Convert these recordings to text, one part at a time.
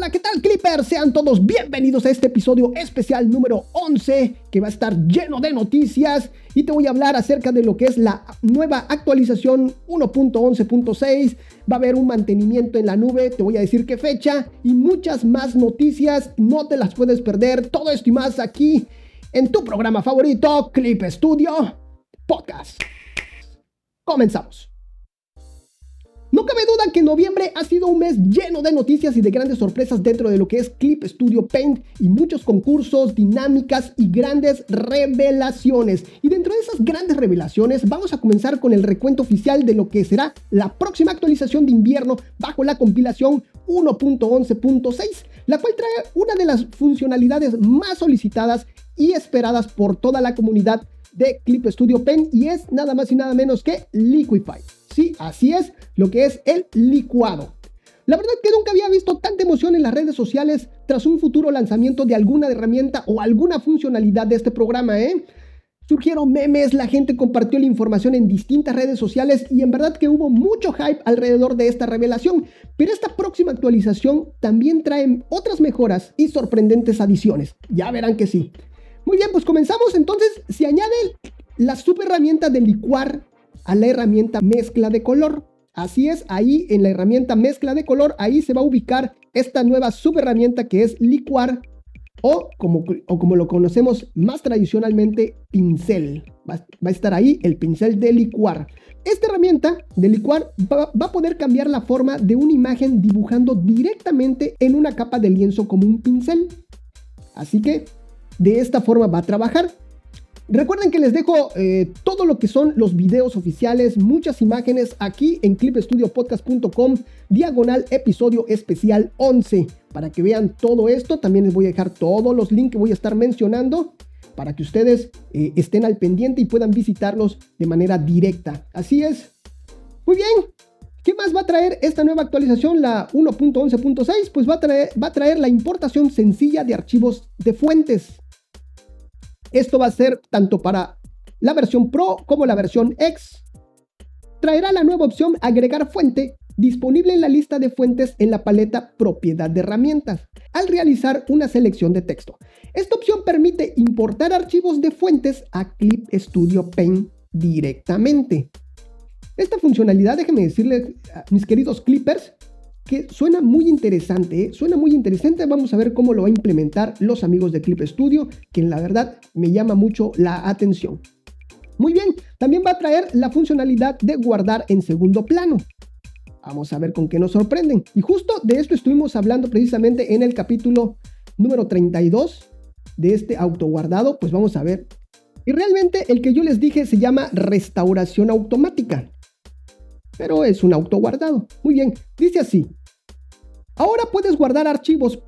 Hola, ¿qué tal Clippers? Sean todos bienvenidos a este episodio especial número 11 que va a estar lleno de noticias y te voy a hablar acerca de lo que es la nueva actualización 1.11.6. Va a haber un mantenimiento en la nube, te voy a decir qué fecha y muchas más noticias. No te las puedes perder. Todo esto y más aquí en tu programa favorito, Clip Studio Podcast. Comenzamos. No cabe duda que noviembre ha sido un mes lleno de noticias y de grandes sorpresas dentro de lo que es Clip Studio Paint y muchos concursos, dinámicas y grandes revelaciones. Y dentro de esas grandes revelaciones vamos a comenzar con el recuento oficial de lo que será la próxima actualización de invierno bajo la compilación 1.11.6, la cual trae una de las funcionalidades más solicitadas y esperadas por toda la comunidad de Clip Studio Paint y es nada más y nada menos que Liquify. Sí, así es, lo que es el licuado. La verdad que nunca había visto tanta emoción en las redes sociales tras un futuro lanzamiento de alguna herramienta o alguna funcionalidad de este programa, ¿eh? Surgieron memes, la gente compartió la información en distintas redes sociales y en verdad que hubo mucho hype alrededor de esta revelación, pero esta próxima actualización también trae otras mejoras y sorprendentes adiciones. Ya verán que sí. Muy bien, pues comenzamos entonces. Se añade la super herramienta de licuar a la herramienta mezcla de color. Así es, ahí en la herramienta mezcla de color, ahí se va a ubicar esta nueva subherramienta que es licuar o como, o como lo conocemos más tradicionalmente, pincel. Va, a estar ahí el pincel de licuar. Esta herramienta de licuar va, va, a poder cambiar la forma de una imagen dibujando directamente en una capa de lienzo como un pincel. Así que de esta forma va a trabajar. Recuerden que les dejo eh, todo lo que son los videos oficiales, muchas imágenes aquí en clipstudiopodcast.com, diagonal episodio especial 11, para que vean todo esto. También les voy a dejar todos los links que voy a estar mencionando para que ustedes eh, estén al pendiente y puedan visitarlos de manera directa. Así es. Muy bien. ¿Qué más va a traer esta nueva actualización, la 1.11.6? Pues va a, traer, va a traer la importación sencilla de archivos de fuentes. Esto va a ser tanto para la versión Pro como la versión X. Traerá la nueva opción agregar fuente disponible en la lista de fuentes en la paleta propiedad de herramientas al realizar una selección de texto. Esta opción permite importar archivos de fuentes a Clip Studio Paint directamente. Esta funcionalidad, déjenme decirles, mis queridos clippers, que suena muy interesante, ¿eh? suena muy interesante. Vamos a ver cómo lo va a implementar los amigos de Clip Studio, que la verdad me llama mucho la atención. Muy bien, también va a traer la funcionalidad de guardar en segundo plano. Vamos a ver con qué nos sorprenden. Y justo de esto estuvimos hablando precisamente en el capítulo número 32 de este autoguardado. Pues vamos a ver. Y realmente el que yo les dije se llama restauración automática pero es un auto guardado. Muy bien, dice así. Ahora puedes guardar archivos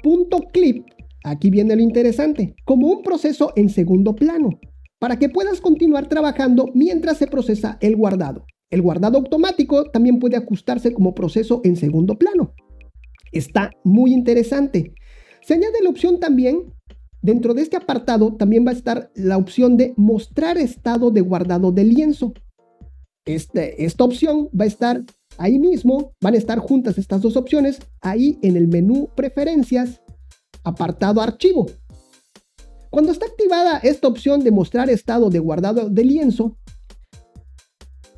.clip, aquí viene lo interesante, como un proceso en segundo plano, para que puedas continuar trabajando mientras se procesa el guardado. El guardado automático también puede ajustarse como proceso en segundo plano. Está muy interesante. Se añade la opción también, dentro de este apartado también va a estar la opción de mostrar estado de guardado de lienzo. Este, esta opción va a estar ahí mismo, van a estar juntas estas dos opciones, ahí en el menú preferencias, apartado archivo. Cuando está activada esta opción de mostrar estado de guardado de lienzo,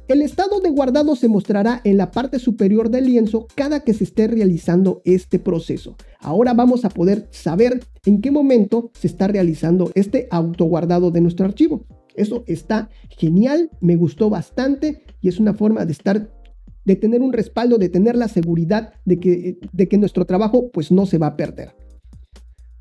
el estado de guardado se mostrará en la parte superior del lienzo cada que se esté realizando este proceso. Ahora vamos a poder saber en qué momento se está realizando este autoguardado de nuestro archivo. Eso está genial, me gustó bastante y es una forma de estar, de tener un respaldo, de tener la seguridad de que, de que nuestro trabajo pues no se va a perder.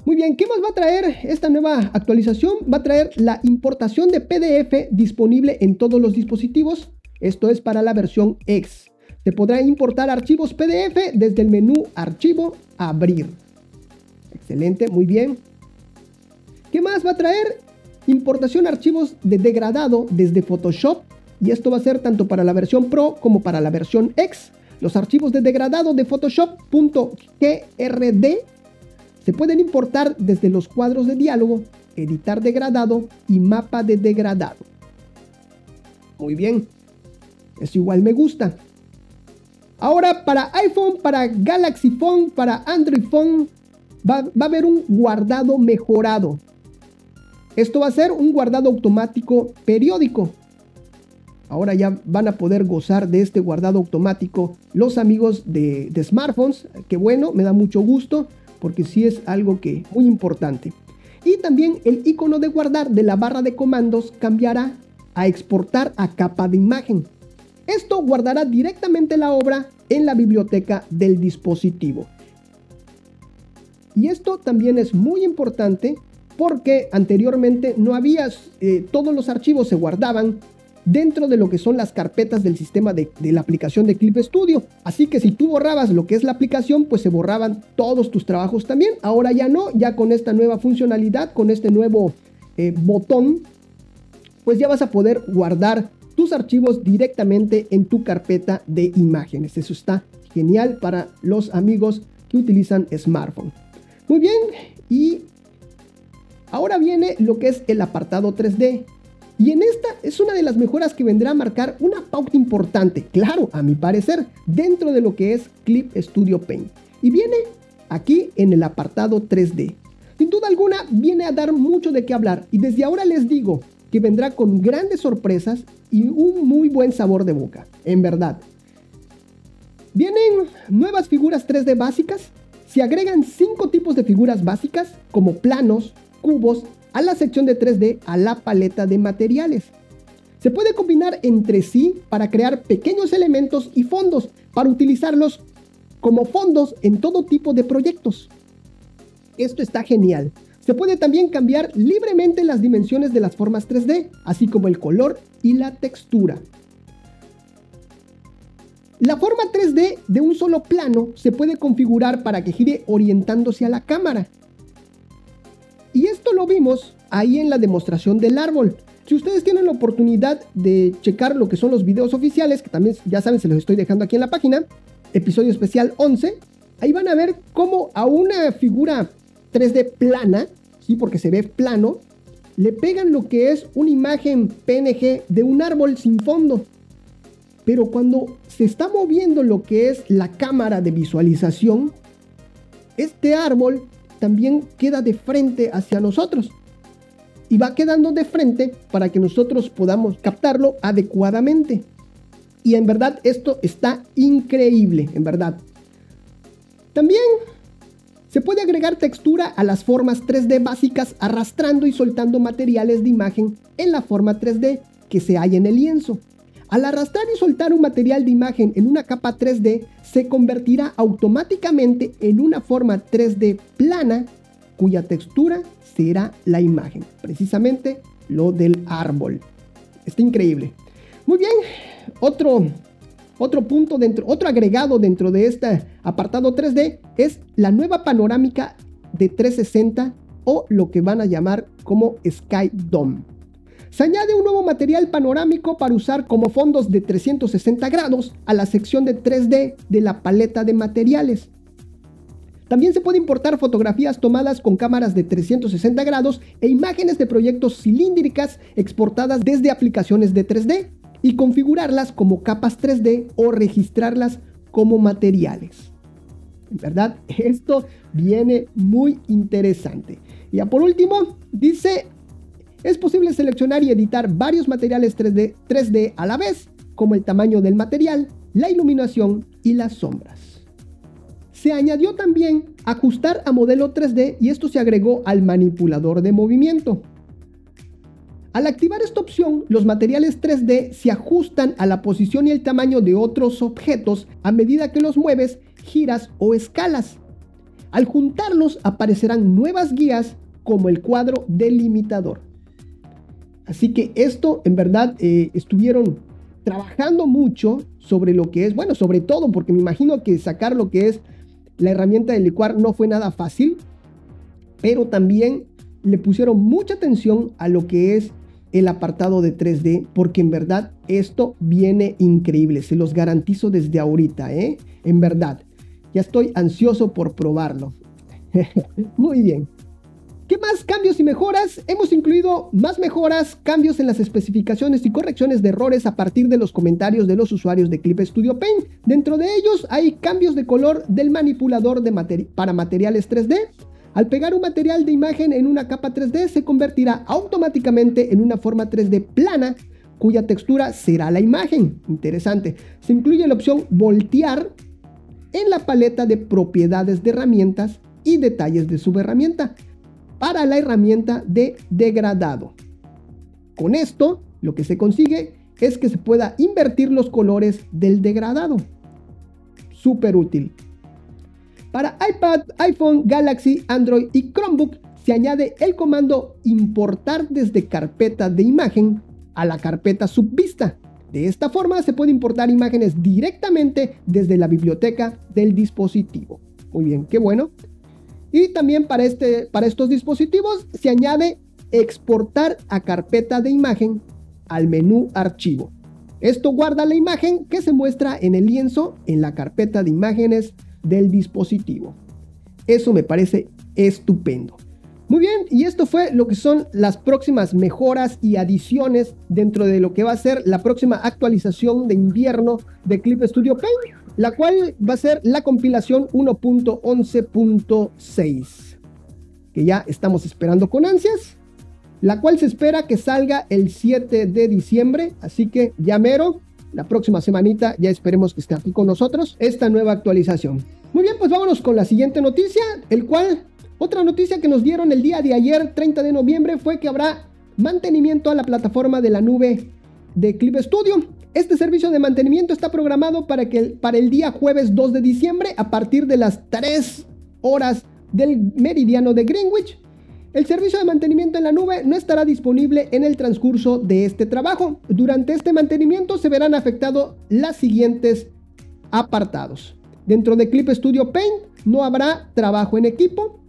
Muy bien, ¿qué más va a traer esta nueva actualización? Va a traer la importación de PDF disponible en todos los dispositivos. Esto es para la versión X. Se podrá importar archivos PDF desde el menú Archivo, Abrir. Excelente, muy bien. ¿Qué más va a traer? Importación archivos de degradado desde Photoshop y esto va a ser tanto para la versión Pro como para la versión X. Los archivos de degradado de Photoshop.grd se pueden importar desde los cuadros de diálogo, editar degradado y mapa de degradado. Muy bien, eso igual me gusta. Ahora para iPhone, para Galaxy Phone, para Android Phone va, va a haber un guardado mejorado. Esto va a ser un guardado automático periódico. Ahora ya van a poder gozar de este guardado automático los amigos de, smartphones. Que bueno, me da mucho gusto porque sí es algo que muy importante. Y también el icono de guardar de la barra de comandos cambiará a exportar a capa de imagen. Esto guardará directamente la obra en la biblioteca del dispositivo. Y esto también es muy importante porque anteriormente no había, eh, todos los archivos se guardaban dentro de lo que son las carpetas del sistema de, la aplicación de Clip Studio. Así que si tú borrabas lo que es la aplicación, pues se borraban todos tus trabajos también. Ahora ya no, ya con esta nueva funcionalidad, con este nuevo eh, botón, pues ya vas a poder guardar tus archivos directamente en tu carpeta de imágenes. Eso está genial para los amigos que utilizan smartphone. Muy bien, y ahora viene lo que es el apartado 3D. Y en esta es una de las mejoras que vendrá a marcar una pauta importante, claro, a mi parecer, dentro de lo que es Clip Studio Paint. Y viene aquí en el apartado 3D. Sin duda alguna viene a dar mucho de qué hablar y desde ahora les digo que vendrá con grandes sorpresas y un muy buen sabor de boca, en verdad. Vienen nuevas figuras 3D básicas, se agregan 5 tipos de figuras básicas como planos, cubos, a la sección de 3D a la paleta de materiales. Se puede combinar entre sí para crear pequeños elementos y fondos para utilizarlos como fondos en todo tipo de proyectos. Esto está genial. Se puede también cambiar libremente las dimensiones de las formas 3D, así como el color y la textura. La forma 3D de un solo plano se puede configurar para que gire orientándose a la cámara y esto lo vimos ahí en la demostración del árbol. Si ustedes tienen la oportunidad de checar lo que son los videos oficiales, que también ya saben, se los estoy dejando aquí en la página, episodio especial 11, ahí van a ver cómo a una figura 3D plana, sí, porque se ve plano, le pegan lo que es una imagen PNG de un árbol sin fondo. Pero cuando se está moviendo lo que es la cámara de visualización, este árbol también queda de frente hacia nosotros. Y va quedando de frente para que nosotros podamos captarlo adecuadamente. Y en verdad esto está increíble, en verdad. También se puede agregar textura a las formas 3D básicas arrastrando y soltando materiales de imagen en la forma 3D que se halla en el lienzo. Al arrastrar y soltar un material de imagen en una capa 3D, se convertirá automáticamente en una forma 3D plana cuya textura será la imagen, precisamente lo del árbol. Está increíble. Muy bien, otro, otro punto dentro, otro agregado dentro de este apartado 3D es la nueva panorámica de 360 o lo que van a llamar como Sky Dome. Se añade un nuevo material panorámico para usar como fondos de 360 grados a la sección de 3D de la paleta de materiales. También se puede importar fotografías tomadas con cámaras de 360 grados e imágenes de proyectos cilíndricas exportadas desde aplicaciones de 3D y configurarlas como capas 3D o registrarlas como materiales. En verdad, esto viene muy interesante. Y ya por último, dice es posible seleccionar y editar varios materiales 3D, 3D a la vez, como el tamaño del material, la iluminación y las sombras. Se añadió también ajustar a modelo 3D y esto se agregó al manipulador de movimiento. Al activar esta opción, los materiales 3D se ajustan a la posición y el tamaño de otros objetos a medida que los mueves, giras o escalas. Al juntarlos aparecerán nuevas guías como el cuadro delimitador. Así que esto en verdad eh, estuvieron trabajando mucho sobre lo que es, bueno, sobre todo porque me imagino que sacar lo que es la herramienta de licuar no fue nada fácil, pero también le pusieron mucha atención a lo que es el apartado de 3D, porque en verdad esto viene increíble, se los garantizo desde ahorita, ¿eh? En verdad, ya estoy ansioso por probarlo. Muy bien. ¿Qué más cambios y mejoras? Hemos incluido más mejoras, cambios en las especificaciones y correcciones de errores a partir de los comentarios de los usuarios de Clip Studio Paint. Dentro de ellos hay cambios de color del manipulador para materiales 3D, Al pegar un material de imagen en una capa 3D se convertirá automáticamente en una forma 3D plana cuya textura será la imagen. Interesante. Se incluye la opción voltear en la paleta de propiedades de herramientas y detalles de subherramienta para la herramienta de degradado. Con esto, lo que se consigue es que se pueda invertir los colores del degradado. Súper útil. Para iPad, iPhone, Galaxy, Android y Chromebook se añade el comando importar desde carpeta de imagen a la carpeta subvista. De esta forma se puede importar imágenes directamente desde la biblioteca del dispositivo. Muy bien, qué bueno. Y también para, este, para estos dispositivos se añade exportar a carpeta de imagen al menú archivo. Esto guarda la imagen que se muestra en el lienzo en la carpeta de imágenes del dispositivo. Eso me parece estupendo. Muy bien, y esto fue lo que son las próximas mejoras y adiciones dentro de lo que va a ser la próxima actualización de invierno de Clip Studio Paint, la cual va a ser la compilación 1.11.6, que ya estamos esperando con ansias, la cual se espera que salga el 7 de diciembre, así que ya mero, la próxima semanita ya esperemos que esté aquí con nosotros esta nueva actualización. Muy bien, pues vámonos con la siguiente noticia, el cual otra noticia que nos dieron el día de ayer, 30 de noviembre, fue que habrá mantenimiento a la plataforma de la nube de Clip Studio. Este servicio de mantenimiento está programado para, que, para el día jueves 2 de diciembre a partir de las 3 horas del meridiano de Greenwich. El servicio de mantenimiento en la nube no estará disponible en el transcurso de este trabajo. Durante este mantenimiento se verán afectados los siguientes apartados. Dentro de Clip Studio Paint no habrá trabajo en equipo,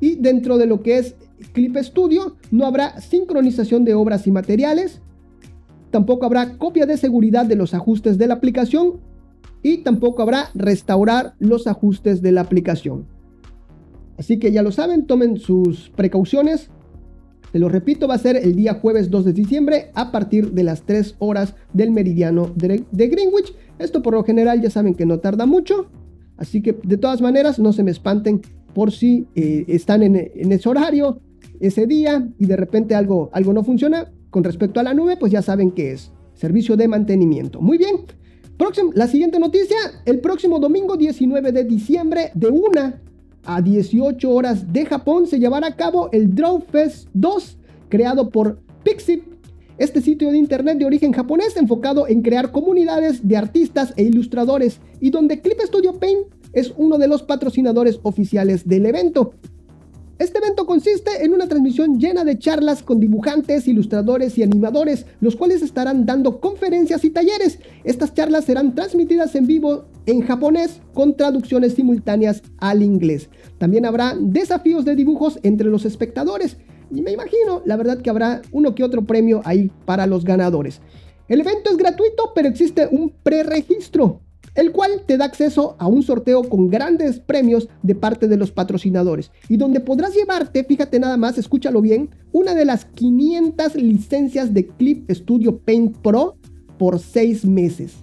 y dentro de lo que es Clip Studio no habrá sincronización de obras y materiales, tampoco habrá copia de seguridad de los ajustes de la aplicación y tampoco habrá restaurar los ajustes de la aplicación. Así que ya lo saben, tomen sus precauciones. Te lo repito, va a ser el día jueves 2 de diciembre a partir de las 3 horas del meridiano de, Greenwich. Esto por lo general ya saben que no tarda mucho. Así que de todas maneras no se me espanten por si eh, están en, ese horario, ese día, y de repente algo, algo no funciona con respecto a la nube, pues ya saben que es servicio de mantenimiento. Muy bien. La siguiente noticia, el próximo domingo 19 de diciembre de 1 a 18 horas de Japón se llevará a cabo el Draw Fest 2 creado por Pixip. Este sitio de internet de origen japonés enfocado en crear comunidades de artistas e ilustradores y donde Clip Studio Paint es uno de los patrocinadores oficiales del evento. Este evento consiste en una transmisión llena de charlas con dibujantes, ilustradores y animadores, los cuales estarán dando conferencias y talleres. Estas charlas serán transmitidas en vivo en japonés con traducciones simultáneas al inglés. También habrá desafíos de dibujos entre los espectadores y me imagino, la verdad que habrá uno que otro premio ahí para los ganadores. El evento es gratuito, pero existe un preregistro el cual te da acceso a un sorteo con grandes premios de parte de los patrocinadores y donde podrás llevarte, fíjate nada más, escúchalo bien, una de las 500 licencias de Clip Studio Paint Pro por 6 meses.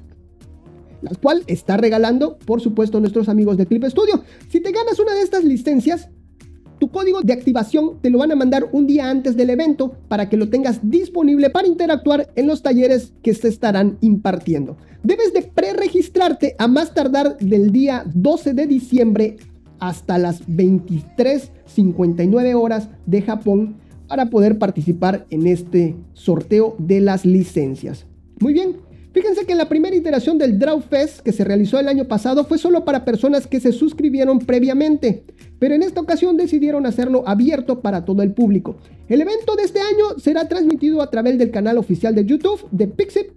La cual está regalando, por supuesto, nuestros amigos de Clip Studio. Si te ganas una de estas licencias, tu código de activación te lo van a mandar un día antes del evento para que lo tengas disponible para interactuar en los talleres que se estarán impartiendo. Debes de preregistrarte a más tardar del día 12 de diciembre hasta las 23.59 horas de Japón para poder participar en este sorteo de las licencias. Muy bien, Que la primera iteración del Draw Fest que se realizó el año pasado fue solo para personas que se suscribieron previamente, pero en esta ocasión decidieron hacerlo abierto para todo el público. El evento de este año será transmitido a través del canal oficial de YouTube de Pixip,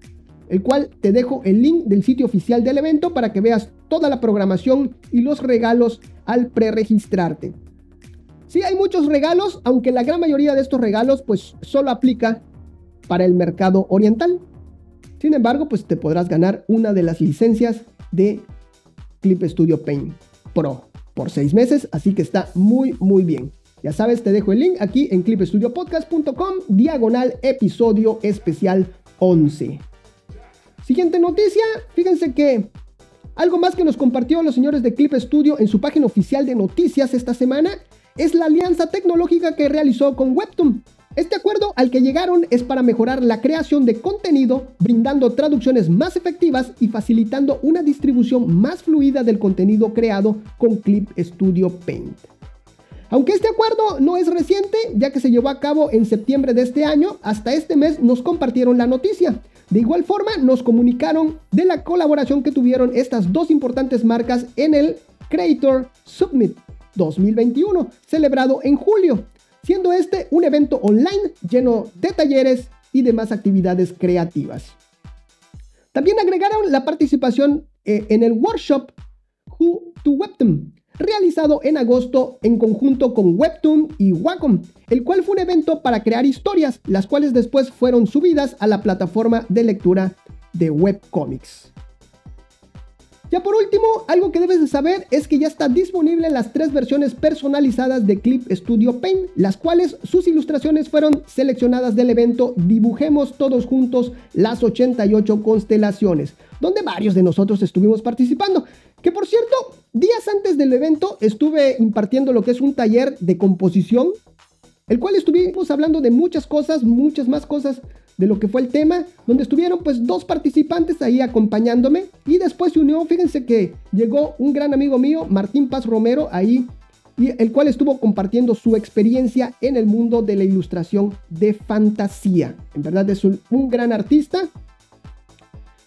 el cual te dejo el link del sitio oficial del evento para que veas toda la programación y los regalos al preregistrarte. Sí hay muchos regalos, aunque la gran mayoría de estos regalos pues solo aplica para el mercado oriental. Sin embargo, pues te podrás ganar una de las licencias de Clip Studio Paint Pro por seis meses, así que está muy muy bien. Ya sabes, te dejo el link aquí en clipstudiopodcast.com, diagonal episodio especial 11. Siguiente noticia, fíjense que algo más que nos compartió los señores de Clip Studio en su página oficial de noticias esta semana es la alianza tecnológica que realizó con Webtoon. Este acuerdo al que llegaron es para mejorar la creación de contenido, brindando traducciones más efectivas y facilitando una distribución más fluida del contenido creado con Clip Studio Paint. Aunque este acuerdo no es reciente, ya que se llevó a cabo en septiembre de este año, hasta este mes nos compartieron la noticia. De igual forma, nos comunicaron de la colaboración que tuvieron estas dos importantes marcas en el Creator Summit 2021, celebrado en julio siendo este un evento online lleno de talleres y demás actividades creativas. También agregaron la participación eh, en el workshop Who to Webtoon, realizado en agosto en conjunto con Webtoon y Wacom, el cual fue un evento para crear historias, las cuales después fueron subidas a la plataforma de lectura de webcomics. Ya por último, algo que debes de saber es que ya está disponible las tres versiones personalizadas de Clip Studio Paint, las cuales sus ilustraciones fueron seleccionadas del evento Dibujemos todos juntos las 88 constelaciones, donde varios de nosotros estuvimos participando. Que por cierto, días antes del evento estuve impartiendo lo que es un taller de composición, el cual estuvimos hablando de muchas cosas, muchas más cosas de lo que fue el tema, donde estuvieron pues dos participantes ahí acompañándome y después se unió, fíjense que llegó un gran amigo mío, Martín Paz Romero, ahí, y el cual estuvo compartiendo su experiencia en el mundo de la ilustración de fantasía. En verdad es un, gran artista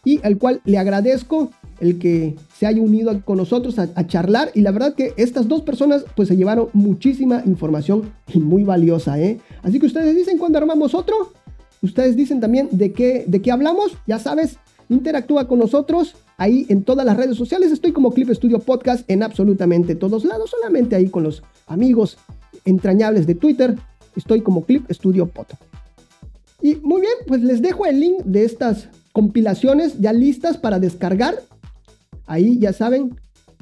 y al cual le agradezco el que se haya unido con nosotros a, charlar y la verdad que estas dos personas pues se llevaron muchísima información y muy valiosa, ¿eh? Así que ustedes dicen cuando armamos otro, Ustedes dicen también de qué, de qué hablamos, ya sabes, interactúa con nosotros ahí en todas las redes sociales. Estoy como Clip Studio Podcast en absolutamente todos lados, solamente ahí con los amigos entrañables de Twitter. Estoy como Clip Studio Podcast. Y muy bien, pues les dejo el link de estas compilaciones ya listas para descargar. Ahí ya saben,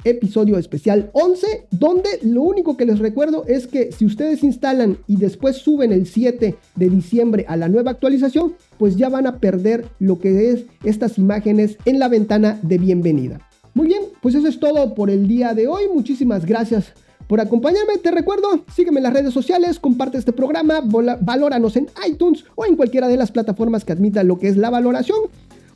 episodio especial 11, donde lo único que les recuerdo es que si ustedes instalan y después suben el 7 de diciembre a la nueva actualización, pues ya van a perder lo que es estas imágenes en la ventana de bienvenida. Muy bien, pues eso es todo por el día de hoy. Muchísimas gracias por acompañarme. Te recuerdo, sígueme en las redes sociales, comparte este programa, valóranos en iTunes o en cualquiera de las plataformas que admitan lo que es la valoración.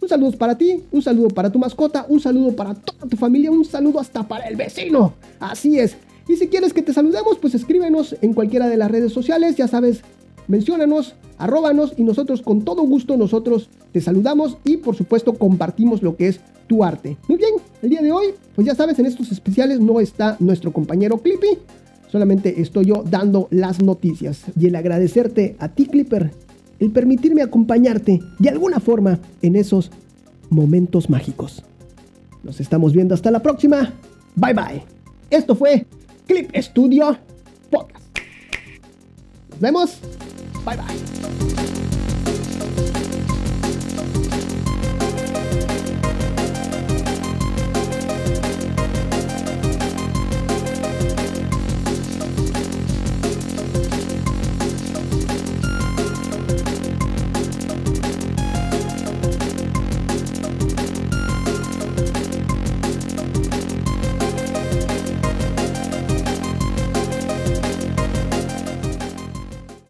Un saludo para ti, un saludo para tu mascota, un saludo para toda tu familia, un saludo hasta para el vecino. Así es. Y si quieres que te saludemos, pues escríbenos en cualquiera de las redes sociales, ya sabes, menciónanos, arróbanos y nosotros con todo gusto nosotros te saludamos y por supuesto compartimos lo que es tu arte. Muy bien, el día de hoy, pues ya sabes, en estos especiales no está nuestro compañero Clippy, solamente estoy yo dando las noticias y el agradecerte a ti Clipper el permitirme acompañarte de alguna forma en esos momentos mágicos. Nos estamos viendo hasta la próxima. Bye bye. Esto fue Clip Studio Podcast. Nos vemos. Bye bye.